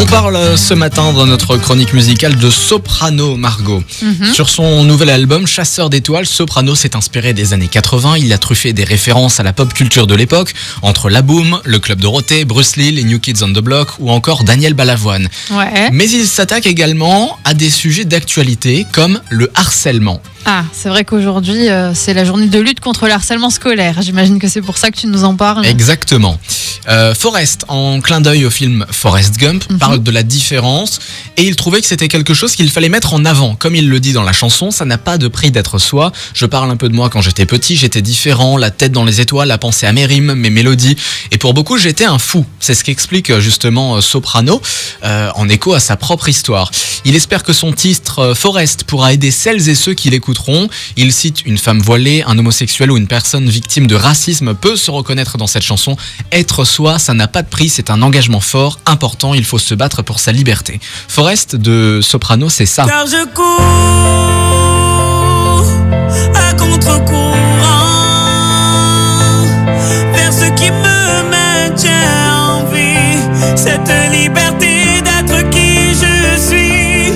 On parle euh, ce matin dans notre chronique musicale de Soprano Margot. Mhm. Sur son nouvel album Chasseur d'étoiles, Soprano s'est inspiré des années 80. Il a truffé des références à la pop culture de l'époque, entre La Boom, le Club Dorothée, Bruce Lee, les New Kids on the Block ou encore Daniel Balavoine. Ouais. Mais il s'attaque également à des sujets d'actualité comme le harcèlement. Ah, c'est vrai qu'aujourd'hui, euh, c'est la journée de lutte contre le harcèlement scolaire. J'imagine que c'est pour ça que tu nous en parles. Exactement. Euh, Forrest, en clin d'œil au film Forrest Gump, Mhm. parle de la différence et il trouvait que c'était quelque chose qu'il fallait mettre en avant. Comme il le dit dans la chanson, ça n'a pas de prix d'être soi. Je parle un peu de moi quand j'étais petit, j'étais différent, la tête dans les étoiles, à penser à mes rimes, mes mélodies. Et pour beaucoup, j'étais un fou. C'est ce qu'explique euh, justement euh, Soprano euh, en écho à sa propre histoire. Il espère que son titre euh, Forest pourra aider celles et ceux qui l'écouteront. Il cite une femme voilée, un homosexuel ou une personne victime de racisme peut se reconnaître dans cette chanson. Être soi, ça n'a pas de prix, c'est un engagement fort, important, il faut se battre pour sa liberté. Forest de Soprano, c'est ça. Car je cours à contre-courant vers ce qui me maintient en vie. Cette liberté d'être qui je suis.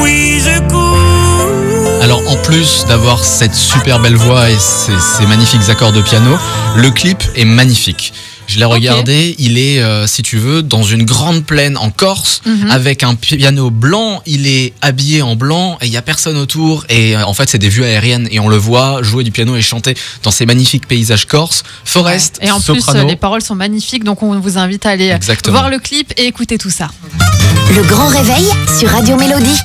Oui, je cours. Alors en plus d'avoir cette super belle voix et ces, ces magnifiques accords de piano, le clip est magnifique. Je l'ai regardé, il est, euh, si tu veux, dans une grande plaine en Corse, Mhm. avec un piano blanc, il est habillé en blanc, et il n'y a personne autour, et euh, en fait c'est des vues aériennes, et on le voit jouer du piano et chanter dans ces magnifiques paysages corses. Forest, Et en plus, soprano. euh, les paroles sont magnifiques, donc on vous invite à aller Exactement. voir le clip et écouter tout ça. Le grand réveil sur Radio Mélodie.